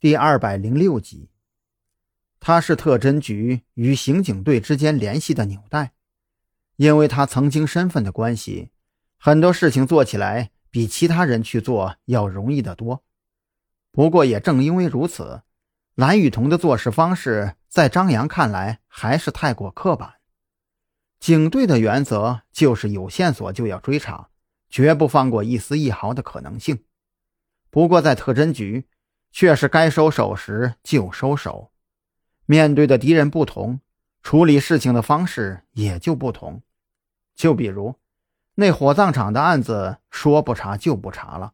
第二百零六集，他是特侦局与刑警队之间联系的纽带，因为他曾经身份的关系，很多事情做起来比其他人去做要容易得多。不过也正因为如此，蓝雨桐的做事方式在张扬看来还是太过刻板。警队的原则就是有线索就要追查，绝不放过一丝一毫的可能性。不过在特侦局。却是该收手时就收手，面对的敌人不同，处理事情的方式也就不同。就比如那火葬场的案子，说不查就不查了，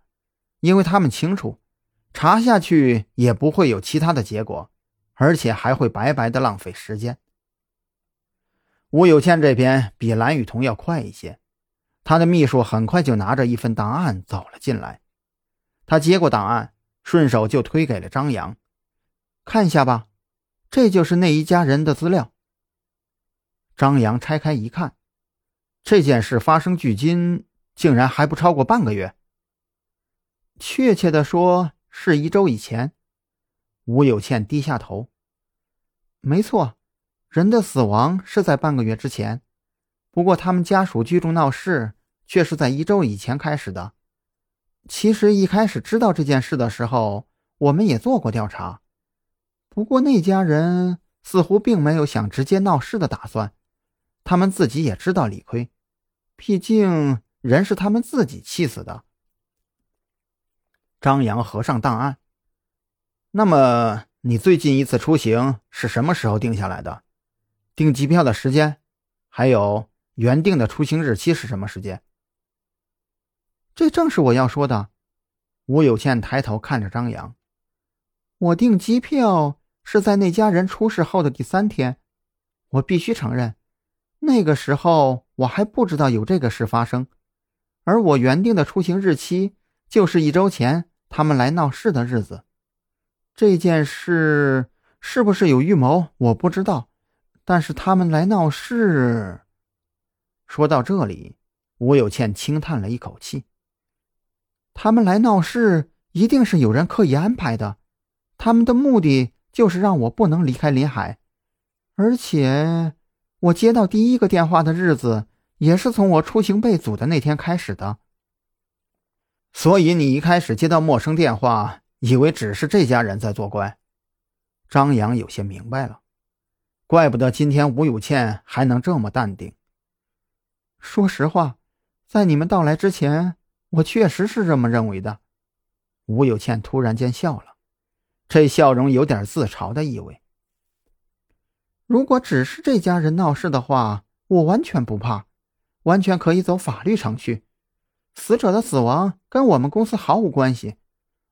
因为他们清楚，查下去也不会有其他的结果，而且还会白白的浪费时间。吴有倩这边比蓝雨桐要快一些，他的秘书很快就拿着一份档案走了进来，他接过档案。顺手就推给了张扬，看一下吧，这就是那一家人的资料。张扬拆开一看，这件事发生距今竟然还不超过半个月，确切的说是一周以前。吴有倩低下头，没错，人的死亡是在半个月之前，不过他们家属聚众闹事却是在一周以前开始的。其实一开始知道这件事的时候，我们也做过调查，不过那家人似乎并没有想直接闹事的打算，他们自己也知道理亏，毕竟人是他们自己气死的。张扬合上档案，那么你最近一次出行是什么时候定下来的？订机票的时间，还有原定的出行日期是什么时间？这正是我要说的。吴有倩抬头看着张扬：“我订机票是在那家人出事后的第三天。我必须承认，那个时候我还不知道有这个事发生。而我原定的出行日期就是一周前他们来闹事的日子。这件事是不是有预谋，我不知道。但是他们来闹事……”说到这里，吴有倩轻叹了一口气。他们来闹事，一定是有人刻意安排的。他们的目的就是让我不能离开林海，而且我接到第一个电话的日子，也是从我出行被阻的那天开始的。所以你一开始接到陌生电话，以为只是这家人在作怪。张扬有些明白了，怪不得今天吴有倩还能这么淡定。说实话，在你们到来之前。我确实是这么认为的。吴有倩突然间笑了，这笑容有点自嘲的意味。如果只是这家人闹事的话，我完全不怕，完全可以走法律程序。死者的死亡跟我们公司毫无关系，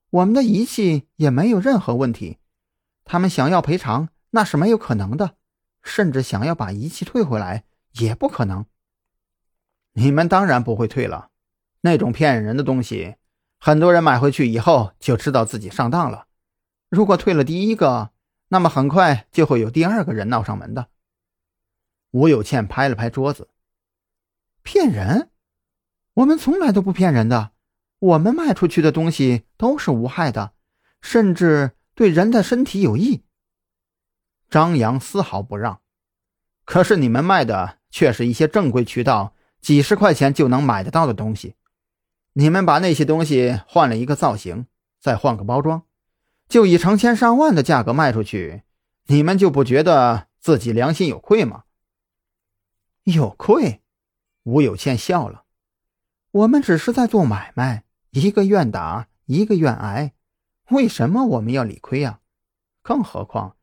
我们的仪器也没有任何问题。他们想要赔偿那是没有可能的，甚至想要把仪器退回来也不可能。你们当然不会退了。那种骗人的东西，很多人买回去以后就知道自己上当了。如果退了第一个，那么很快就会有第二个人闹上门的。吴有倩拍了拍桌子：“骗人？我们从来都不骗人的。我们卖出去的东西都是无害的，甚至对人的身体有益。”张扬丝毫不让。可是你们卖的却是一些正规渠道，几十块钱就能买得到的东西。你们把那些东西换了一个造型，再换个包装，就以成千上万的价格卖出去，你们就不觉得自己良心有愧吗？有愧？吴有倩笑了。我们只是在做买卖，一个愿打，一个愿挨，为什么我们要理亏呀？更何况，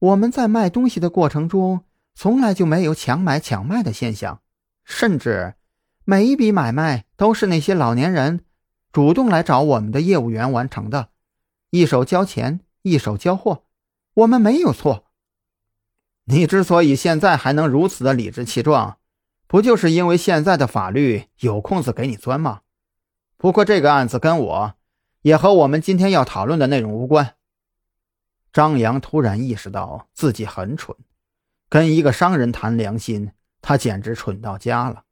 我们在卖东西的过程中，从来就没有强买强卖的现象，甚至。每一笔买卖都是那些老年人主动来找我们的业务员完成的，一手交钱，一手交货，我们没有错。你之所以现在还能如此的理直气壮，不就是因为现在的法律有空子给你钻吗？不过这个案子跟我，也和我们今天要讨论的内容无关。张扬突然意识到自己很蠢，跟一个商人谈良心，他简直蠢到家了。